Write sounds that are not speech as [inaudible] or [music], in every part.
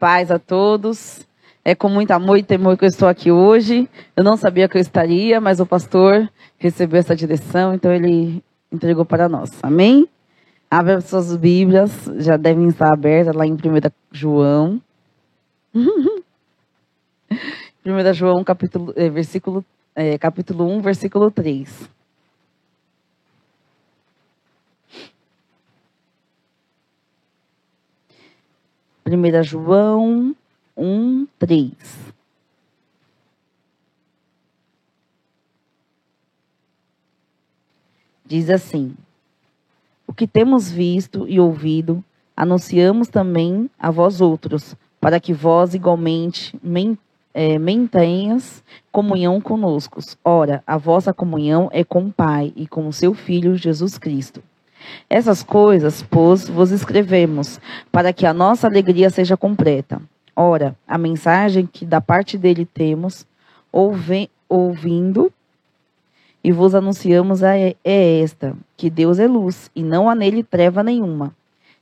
Paz a todos. É com muito amor e temor que eu estou aqui hoje. Eu não sabia que eu estaria, mas o pastor recebeu essa direção, então ele entregou para nós. Amém? Abra suas Bíblias, já devem estar abertas lá em 1 João. [laughs] 1 João, capítulo, eh, versículo, eh, capítulo 1, versículo 3. 1 João 1, 3. Diz assim: O que temos visto e ouvido, anunciamos também a vós outros, para que vós igualmente é, mantenhas comunhão conosco. Ora, a vossa comunhão é com o Pai e com o seu Filho Jesus Cristo. Essas coisas, pois, vos escrevemos, para que a nossa alegria seja completa. Ora, a mensagem que da parte dele temos, ouvindo e vos anunciamos é, é esta: que Deus é luz e não há nele treva nenhuma.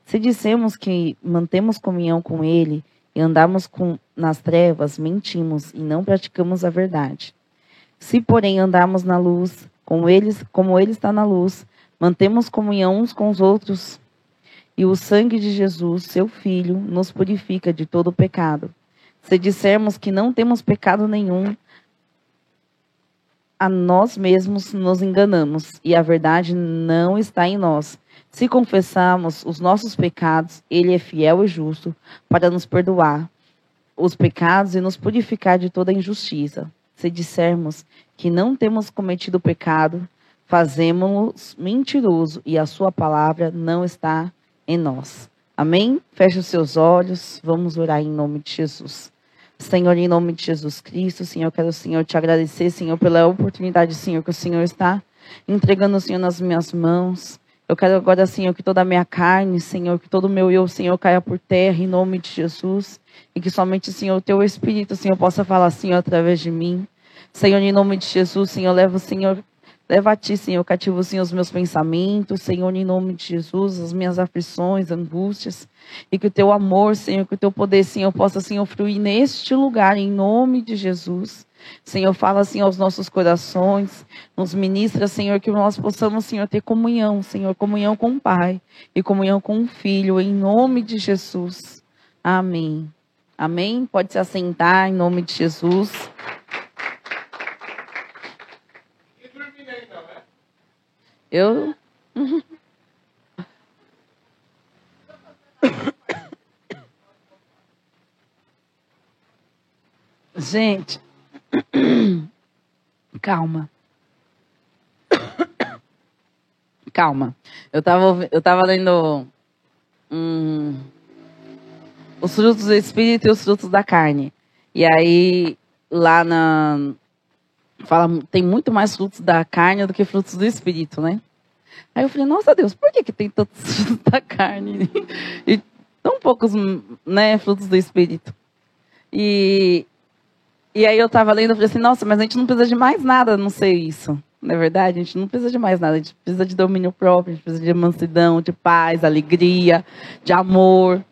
Se dissemos que mantemos comunhão com ele e andamos com, nas trevas, mentimos e não praticamos a verdade. Se, porém, andarmos na luz, como ele está na luz, Mantemos comunhão uns com os outros. E o sangue de Jesus, seu Filho, nos purifica de todo pecado. Se dissermos que não temos pecado nenhum, a nós mesmos nos enganamos e a verdade não está em nós. Se confessarmos os nossos pecados, Ele é fiel e justo para nos perdoar os pecados e nos purificar de toda injustiça. Se dissermos que não temos cometido pecado, fazemos-nos mentiroso e a sua palavra não está em nós. Amém? Feche os seus olhos, vamos orar em nome de Jesus. Senhor, em nome de Jesus Cristo, Senhor, quero, Senhor, te agradecer, Senhor, pela oportunidade, Senhor, que o Senhor está entregando, Senhor, nas minhas mãos. Eu quero agora, Senhor, que toda a minha carne, Senhor, que todo o meu eu, Senhor, caia por terra, em nome de Jesus. E que somente, Senhor, o teu Espírito, Senhor, possa falar, Senhor, através de mim. Senhor, em nome de Jesus, Senhor, leva, Senhor, Leva a ti, Senhor, cativo, Senhor, os meus pensamentos, Senhor, em nome de Jesus, as minhas aflições, angústias, e que o teu amor, Senhor, que o teu poder, Senhor, possa, Senhor, fluir neste lugar, em nome de Jesus. Senhor, fala, Senhor, aos nossos corações, nos ministra, Senhor, que nós possamos, Senhor, ter comunhão, Senhor, comunhão com o Pai e comunhão com o Filho, em nome de Jesus. Amém. Amém? Pode se assentar, em nome de Jesus. Eu. Gente, calma. Calma. Eu tava, eu tava lendo hum, os frutos do Espírito e os frutos da carne. E aí, lá na, fala, tem muito mais frutos da carne do que frutos do espírito, né? Aí eu falei, nossa Deus, por que, que tem tantos [laughs] frutos da carne e tão poucos né, frutos do espírito? E, e aí eu estava lendo e falei assim, nossa, mas a gente não precisa de mais nada não sei isso. Não é verdade? A gente não precisa de mais nada. A gente precisa de domínio próprio, a gente precisa de mansidão, de paz, alegria, de amor.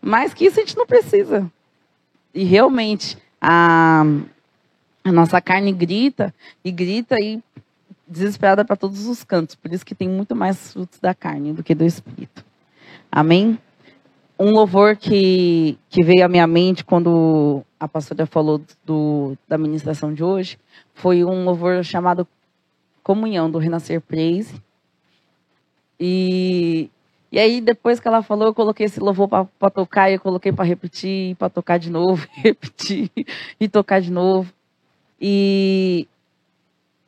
Mais que isso a gente não precisa. E realmente, a, a nossa carne grita e grita e desesperada para todos os cantos. Por isso que tem muito mais frutos da carne do que do espírito. Amém? Um louvor que, que veio à minha mente quando a pastora falou do, da ministração de hoje foi um louvor chamado Comunhão, do Renascer Praise. E, e aí, depois que ela falou, eu coloquei esse louvor para tocar, e eu coloquei para repetir, para tocar de novo, [laughs] repetir e tocar de novo. E,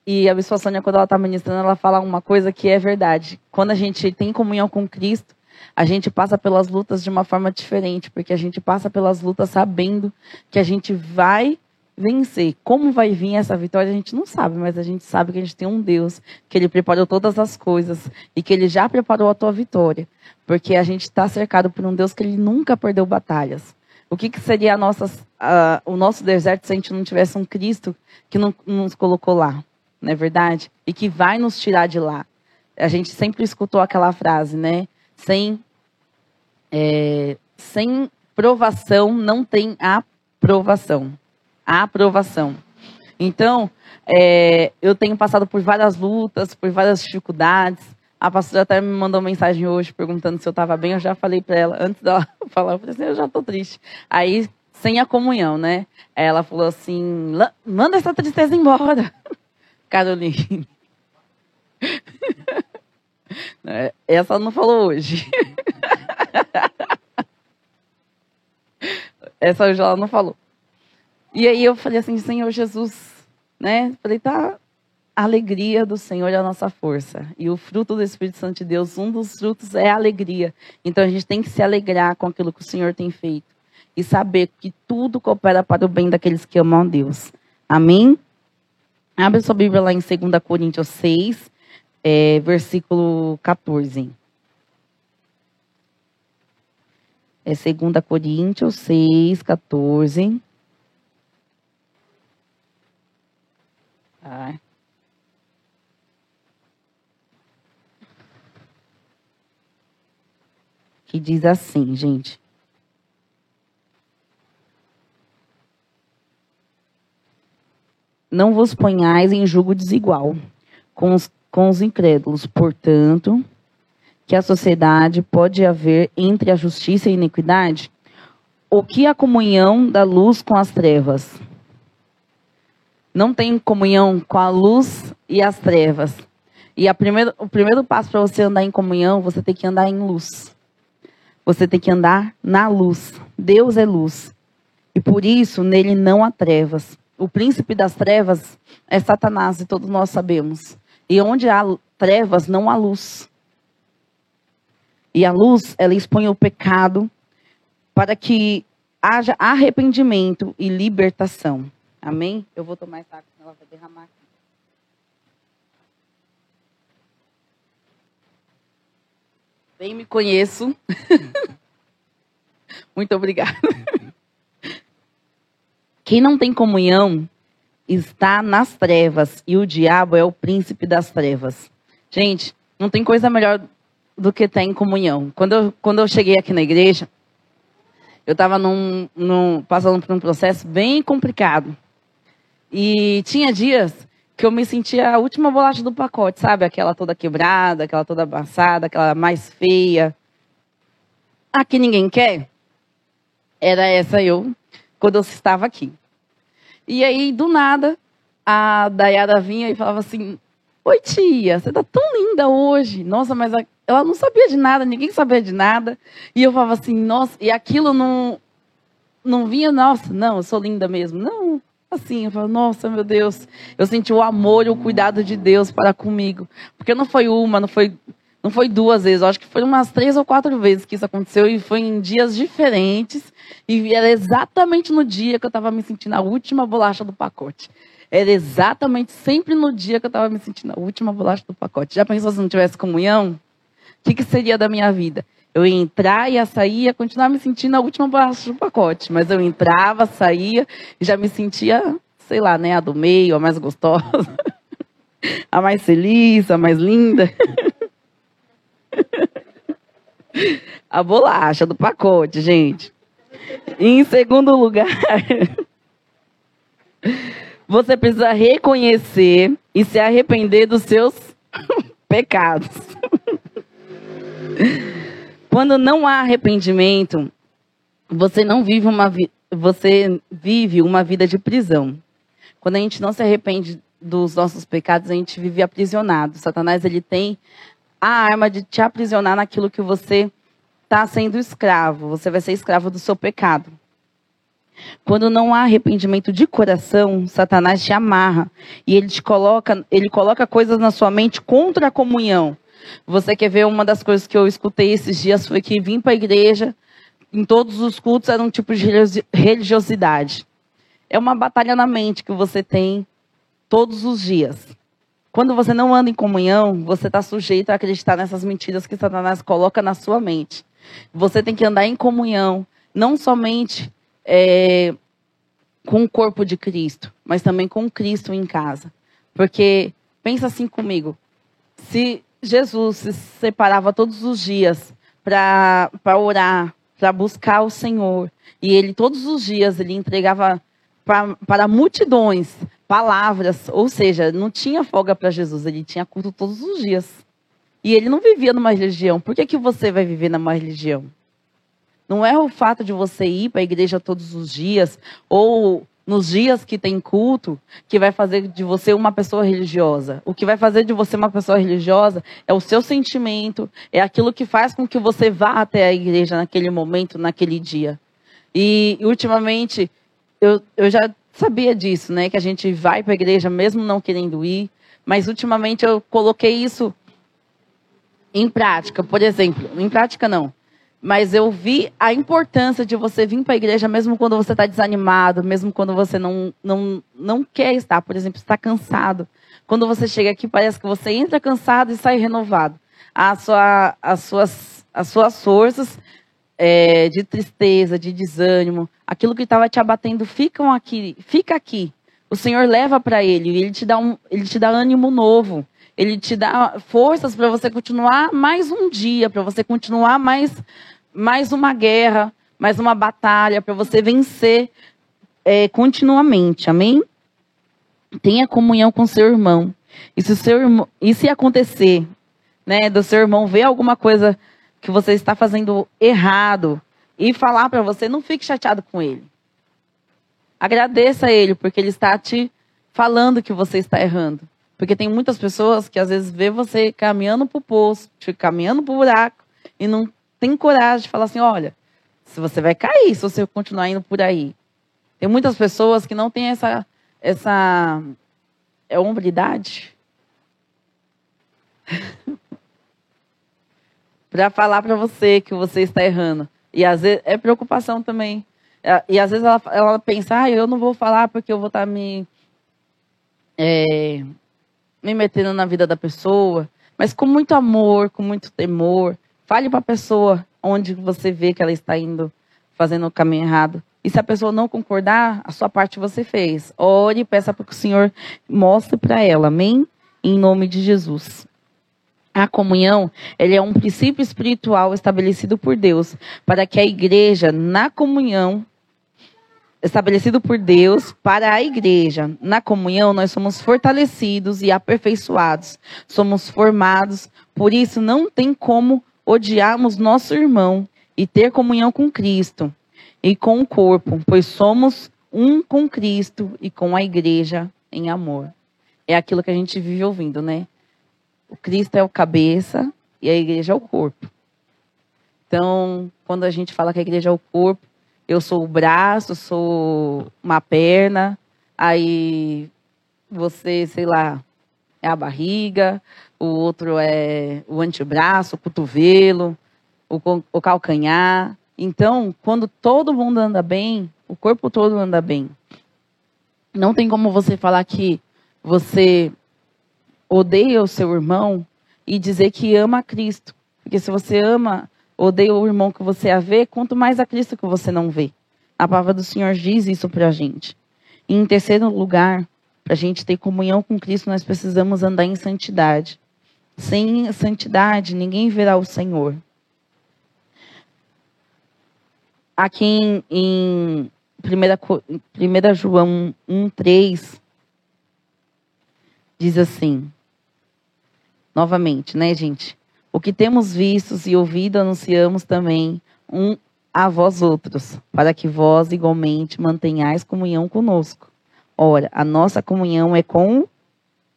e a Bispa Sônia, quando ela está ministrando, ela fala uma coisa que é verdade. Quando a gente tem comunhão com Cristo, a gente passa pelas lutas de uma forma diferente, porque a gente passa pelas lutas sabendo que a gente vai vencer. Como vai vir essa vitória, a gente não sabe, mas a gente sabe que a gente tem um Deus, que Ele preparou todas as coisas e que Ele já preparou a tua vitória. Porque a gente está cercado por um Deus que Ele nunca perdeu batalhas. O que, que seria nossa, uh, o nosso deserto se a gente não tivesse um Cristo que não, nos colocou lá? Não é verdade? E que vai nos tirar de lá. A gente sempre escutou aquela frase, né? Sem, é, sem provação não tem aprovação. Aprovação. Então, é, eu tenho passado por várias lutas, por várias dificuldades. A pastora até me mandou mensagem hoje perguntando se eu estava bem. Eu já falei para ela, antes dela [laughs] falar, eu falei assim, eu já estou triste. Aí, sem a comunhão, né? Ela falou assim, manda essa tristeza embora, [laughs] Caroline. [laughs] Essa não falou hoje. Essa hoje ela não falou. E aí eu falei assim, Senhor Jesus, né? Falei, tá, a alegria do Senhor é a nossa força. E o fruto do Espírito Santo de Deus, um dos frutos é a alegria. Então a gente tem que se alegrar com aquilo que o Senhor tem feito. E saber que tudo coopera para o bem daqueles que amam a Deus. Amém? Abre sua Bíblia lá em 2 Coríntios 6, é, versículo 14. É 2 Coríntios 6, 14. Ah. Que diz assim, gente. Não vos ponhais em julgo desigual com os, com os incrédulos, portanto, que a sociedade pode haver entre a justiça e a iniquidade? O que a comunhão da luz com as trevas? Não tem comunhão com a luz e as trevas. E o primeiro passo para você andar em comunhão, você tem que andar em luz. Você tem que andar na luz. Deus é luz. E por isso, nele não há trevas. O príncipe das trevas é Satanás, e todos nós sabemos. E onde há trevas, não há luz. E a luz, ela expõe o pecado para que haja arrependimento e libertação. Amém? Eu vou tomar essa água, senão ela vai derramar aqui. Bem me conheço. [laughs] Muito obrigada. Quem não tem comunhão está nas trevas e o diabo é o príncipe das trevas. Gente, não tem coisa melhor do que ter em comunhão. Quando eu, quando eu cheguei aqui na igreja, eu estava passando por um processo bem complicado. E tinha dias que eu me sentia a última bolacha do pacote, sabe? Aquela toda quebrada, aquela toda amassada, aquela mais feia. A que ninguém quer? Era essa eu, quando eu estava aqui. E aí, do nada, a Dayara vinha e falava assim: Oi, tia, você tá tão linda hoje. Nossa, mas a... ela não sabia de nada, ninguém sabia de nada. E eu falava assim, nossa, e aquilo não, não vinha, nossa, não, eu sou linda mesmo. Não, assim, eu falava, nossa, meu Deus. Eu senti o amor e o cuidado de Deus para comigo. Porque não foi uma, não foi, não foi duas vezes, eu acho que foi umas três ou quatro vezes que isso aconteceu e foi em dias diferentes. E era exatamente no dia que eu estava me sentindo a última bolacha do pacote. Era exatamente sempre no dia que eu estava me sentindo a última bolacha do pacote. Já pensou se não tivesse comunhão? O que, que seria da minha vida? Eu ia entrar, ia sair, continuar me sentindo a última bolacha do pacote. Mas eu entrava, saía e já me sentia, sei lá, né, a do meio, a mais gostosa, [laughs] a mais feliz, a mais linda. [laughs] a bolacha do pacote, gente. E em segundo lugar, [laughs] você precisa reconhecer e se arrepender dos seus pecados. Quando não há arrependimento, você não vive uma você vive uma vida de prisão. Quando a gente não se arrepende dos nossos pecados, a gente vive aprisionado. Satanás ele tem a arma de te aprisionar naquilo que você está sendo escravo. Você vai ser escravo do seu pecado. Quando não há arrependimento de coração, Satanás te amarra e ele te coloca, ele coloca coisas na sua mente contra a comunhão. Você quer ver uma das coisas que eu escutei esses dias foi que vim para a igreja, em todos os cultos era um tipo de religiosidade. É uma batalha na mente que você tem todos os dias. Quando você não anda em comunhão, você está sujeito a acreditar nessas mentiras que Satanás coloca na sua mente. Você tem que andar em comunhão, não somente é, com o corpo de Cristo, mas também com Cristo em casa. Porque, pensa assim comigo, se Jesus se separava todos os dias para orar, para buscar o Senhor. E ele, todos os dias, ele entregava para multidões palavras, ou seja, não tinha folga para Jesus, ele tinha culto todos os dias. E ele não vivia numa religião. Por que, que você vai viver numa religião? Não é o fato de você ir para a igreja todos os dias, ou nos dias que tem culto, que vai fazer de você uma pessoa religiosa. O que vai fazer de você uma pessoa religiosa é o seu sentimento, é aquilo que faz com que você vá até a igreja naquele momento, naquele dia. E, ultimamente, eu, eu já sabia disso, né? Que a gente vai para a igreja mesmo não querendo ir, mas ultimamente eu coloquei isso em prática. Por exemplo, em prática não mas eu vi a importância de você vir para a igreja mesmo quando você está desanimado, mesmo quando você não, não, não quer estar, por exemplo, está cansado. Quando você chega aqui, parece que você entra cansado e sai renovado. A sua, as, suas, as suas forças é, de tristeza, de desânimo, aquilo que estava te abatendo, ficam aqui, fica aqui. O Senhor leva para ele, ele te dá um, ele te dá ânimo novo. Ele te dá forças para você continuar mais um dia, para você continuar mais mais uma guerra, mais uma batalha para você vencer é, continuamente. Amém? Tenha comunhão com seu irmão. E se, seu irmão, e se acontecer, né, do seu irmão ver alguma coisa que você está fazendo errado e falar para você, não fique chateado com ele. Agradeça a ele, porque ele está te falando que você está errando. Porque tem muitas pessoas que às vezes vê você caminhando para o poço, caminhando para o buraco, e não tem coragem de falar assim: olha, se você vai cair se você continuar indo por aí. Tem muitas pessoas que não têm essa, essa é hombridade [laughs] para falar para você que você está errando. E às vezes é preocupação também. É, e às vezes ela, ela pensa, ah, eu não vou falar porque eu vou estar tá me, é, me metendo na vida da pessoa. Mas com muito amor, com muito temor, Fale para a pessoa onde você vê que ela está indo, fazendo o caminho errado. E se a pessoa não concordar, a sua parte você fez. Ore e peça para que o Senhor mostre para ela. Amém? Em nome de Jesus. A comunhão, ele é um princípio espiritual estabelecido por Deus para que a igreja, na comunhão, estabelecido por Deus para a igreja. Na comunhão, nós somos fortalecidos e aperfeiçoados. Somos formados, por isso não tem como odiarmos nosso irmão e ter comunhão com Cristo e com o corpo, pois somos um com Cristo e com a igreja em amor. É aquilo que a gente vive ouvindo, né? O Cristo é o cabeça e a igreja é o corpo. Então, quando a gente fala que a igreja é o corpo, eu sou o braço, sou uma perna, aí você, sei lá, é a barriga, o outro é o antebraço, o cotovelo, o, o calcanhar. Então, quando todo mundo anda bem, o corpo todo anda bem. Não tem como você falar que você odeia o seu irmão e dizer que ama a Cristo. Porque se você ama, odeia o irmão que você a vê, quanto mais a Cristo que você não vê. A palavra do Senhor diz isso para a gente. E em terceiro lugar, para a gente ter comunhão com Cristo, nós precisamos andar em santidade. Sem santidade, ninguém verá o Senhor. Aqui em, em 1, João 1,3, diz assim, novamente, né, gente? O que temos visto e ouvido anunciamos também um a vós outros, para que vós igualmente mantenhais comunhão conosco. Ora, a nossa comunhão é com o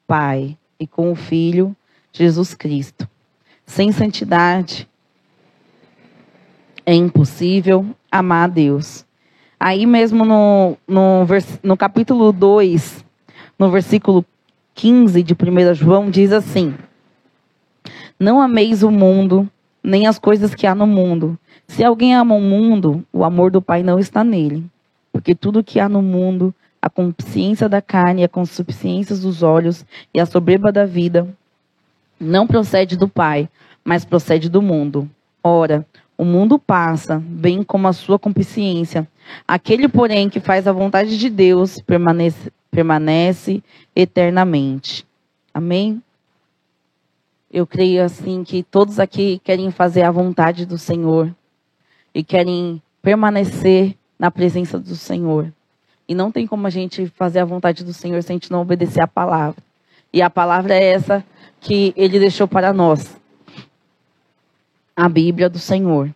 Pai e com o Filho Jesus Cristo. Sem santidade é impossível amar a Deus. Aí mesmo no, no, no capítulo 2, no versículo 15 de 1 João, diz assim: Não ameis o mundo, nem as coisas que há no mundo. Se alguém ama o mundo, o amor do Pai não está nele. Porque tudo que há no mundo, a consciência da carne, a consuficiência dos olhos e a soberba da vida, não procede do Pai, mas procede do mundo. Ora, o mundo passa, bem como a sua consciência. Aquele, porém, que faz a vontade de Deus permanece, permanece eternamente. Amém? Eu creio assim que todos aqui querem fazer a vontade do Senhor. e querem permanecer na presença do Senhor. E não tem como a gente fazer a vontade do Senhor se a gente não obedecer a palavra. E a palavra é essa que ele deixou para nós. A Bíblia do Senhor.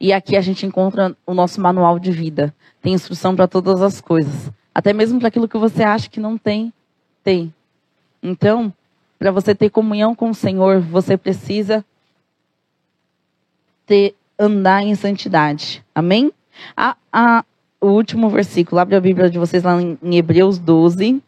E aqui a gente encontra o nosso manual de vida. Tem instrução para todas as coisas. Até mesmo para aquilo que você acha que não tem, tem. Então, para você ter comunhão com o Senhor, você precisa ter andar em santidade. Amém? A, a, o último versículo, abre a Bíblia de vocês lá em, Hebreus 12.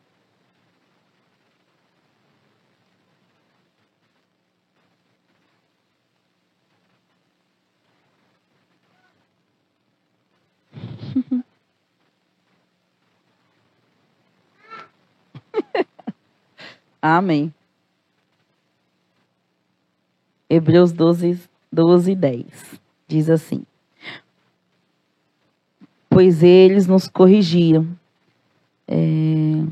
[laughs] Amém. Hebreus 12, 12 10. Diz assim: Pois eles nos corrigiram é,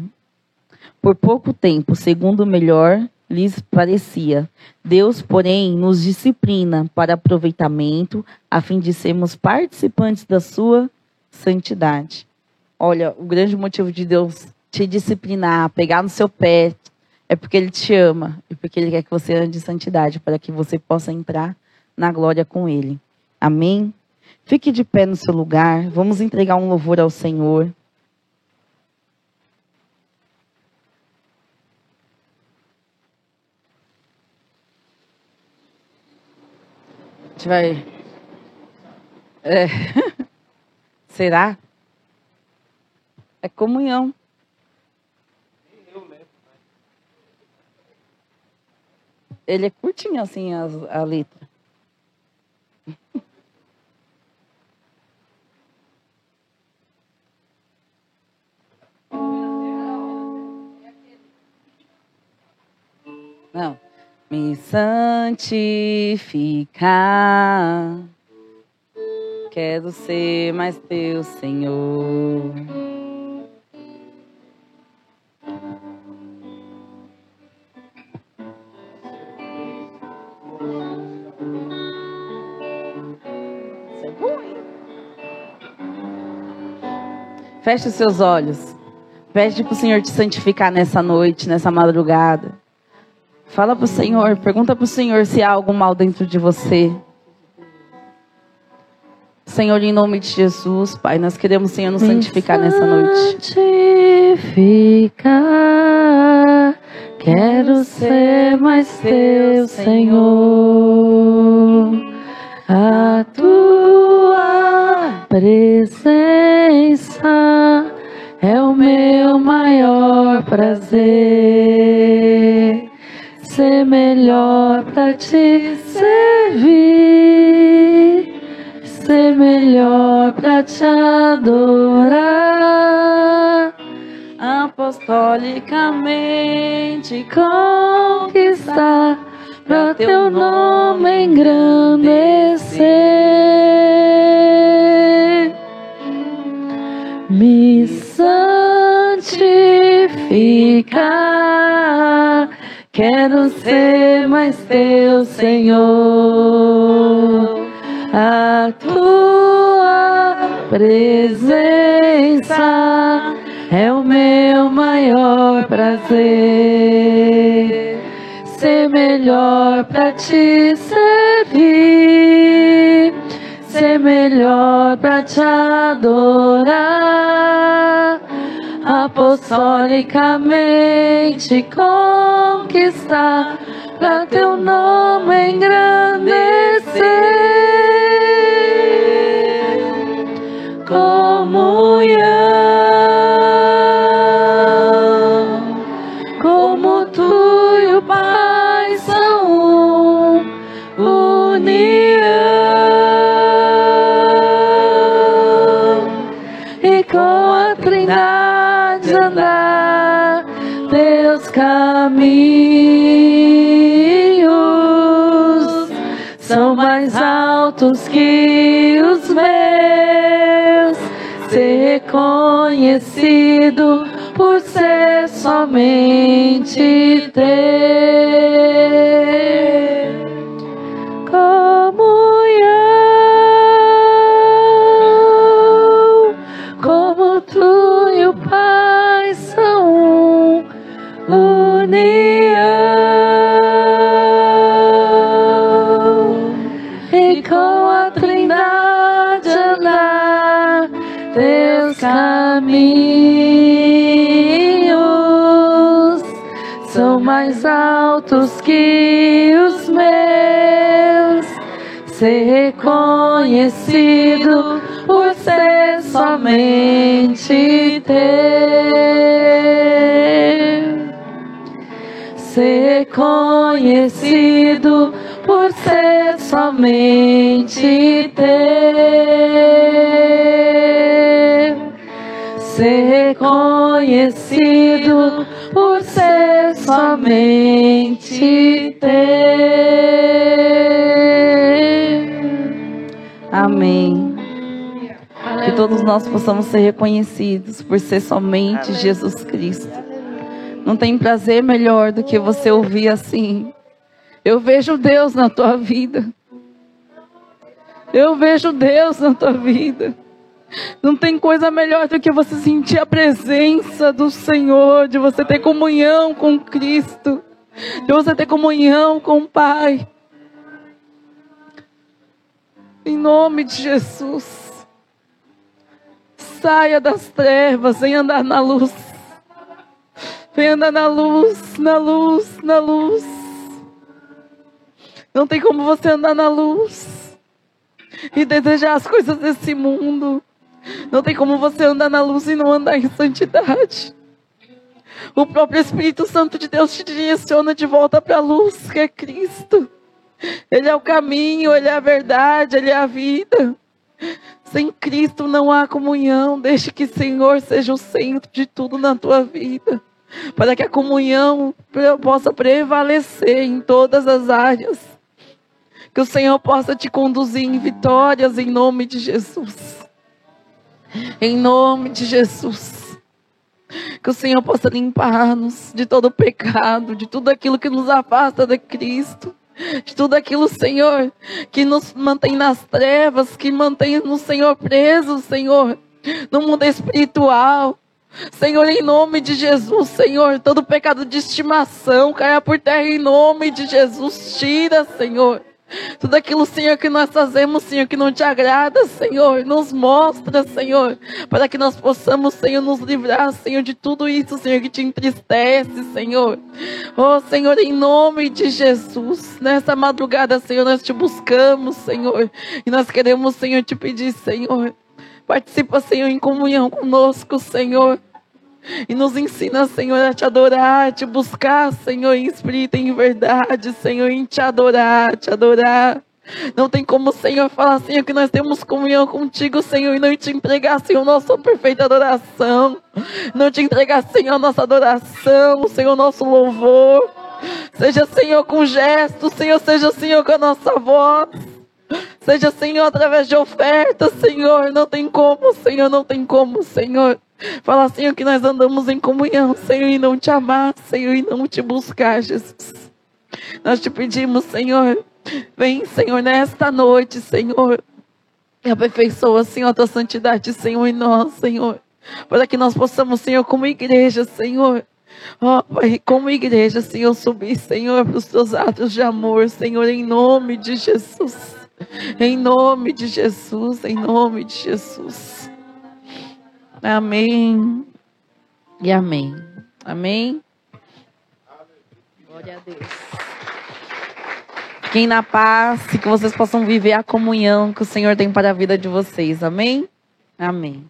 por pouco tempo, segundo melhor lhes parecia. Deus, porém, nos disciplina para aproveitamento, a fim de sermos participantes da sua santidade. Olha, o grande motivo de Deus te disciplinar, pegar no seu pé, é porque Ele te ama e porque Ele quer que você ande em santidade, para que você possa entrar na glória com Ele. Amém? Fique de pé no seu lugar, vamos entregar um louvor ao Senhor. A gente vai. É. [laughs] Será? É comunhão. Ele é curtinho assim a, a letra. Não. Me santificar. Quero ser mais teu Senhor. Feche os seus olhos. Pede para o Senhor te santificar nessa noite, nessa madrugada. Fala para o Senhor, pergunta para o Senhor se há algum mal dentro de você. Senhor, em nome de Jesus, Pai, nós queremos, Senhor, nos santificar nessa noite. Santificar, quero ser mais teu, Senhor. A tua presença é o meu maior prazer. Ser melhor para te servir, ser melhor para te adorar. Apostolicamente conquistar, para teu nome engrandecer. Me santificar, quero ser mais teu Senhor. A tua presença é o meu maior prazer. Ser melhor para te servir, ser melhor para te adorar. Apostolicamente conquistar, para teu nome engrandecer. Comunhão, altos que os meus. Ser reconhecido por ser somente teu. Altos que os meus. Ser reconhecido por ser somente teu. Ser conhecido por ser somente teu. Ser conhecido por ser somente teu. Amém. Que todos nós possamos ser reconhecidos por ser somente Jesus Cristo. Não tem prazer melhor do que você ouvir assim. Eu vejo Deus na tua vida. Eu vejo Deus na tua vida. Não tem coisa melhor do que você sentir a presença do Senhor, de você ter comunhão com Cristo, de você ter comunhão com o Pai. Em nome de Jesus. Saia das trevas, vem andar na luz. Vem andar na luz, na luz, na luz. Não tem como você andar na luz e desejar as coisas desse mundo. Não tem como você andar na luz e não andar em santidade. O próprio Espírito Santo de Deus te direciona de volta para a luz, que é Cristo. Ele é o caminho, Ele é a verdade, Ele é a vida. Sem Cristo não há comunhão. Deixe que o Senhor seja o centro de tudo na tua vida. Para que a comunhão possa prevalecer em todas as áreas. Que o Senhor possa te conduzir em vitórias em nome de Jesus. Em nome de Jesus. Que o Senhor possa limpar-nos de todo pecado, de tudo aquilo que nos afasta de Cristo de tudo aquilo, Senhor, que nos mantém nas trevas, que mantém no Senhor presos, Senhor, no mundo espiritual. Senhor, em nome de Jesus, Senhor, todo pecado de estimação caia por terra em nome de Jesus. Tira, Senhor. Tudo aquilo, Senhor, que nós fazemos, Senhor, que não te agrada, Senhor, nos mostra, Senhor, para que nós possamos, Senhor, nos livrar, Senhor, de tudo isso, Senhor, que te entristece, Senhor. Oh, Senhor, em nome de Jesus, nessa madrugada, Senhor, nós te buscamos, Senhor, e nós queremos, Senhor, te pedir, Senhor, participa, Senhor, em comunhão conosco, Senhor. E nos ensina, Senhor, a te adorar, a te buscar, Senhor, em espírito e em verdade, Senhor, em te adorar, te adorar. Não tem como, Senhor, falar, Senhor, que nós temos comunhão contigo, Senhor, e não te entregar, Senhor, nossa perfeita adoração. Não te entregar, Senhor, nossa adoração, Senhor, nosso louvor. Seja, Senhor, com gestos, Senhor, seja, Senhor, com a nossa voz. Seja, Senhor, através de ofertas, Senhor. Não tem como, Senhor, não tem como, Senhor. Fala, Senhor, que nós andamos em comunhão, Senhor, e não te amar, Senhor, e não te buscar, Jesus. Nós te pedimos, Senhor, vem, Senhor, nesta noite, Senhor, e aperfeiçoa, Senhor, a tua santidade, Senhor, em nós, Senhor, para que nós possamos, Senhor, como igreja, Senhor, Ó, Pai, como igreja, Senhor, subir, Senhor, para os teus atos de amor, Senhor, em nome de Jesus. Em nome de Jesus, em nome de Jesus. Amém. E amém. Amém. Glória a Deus. Fiquem na paz e que vocês possam viver a comunhão que o Senhor tem para a vida de vocês. Amém? Amém.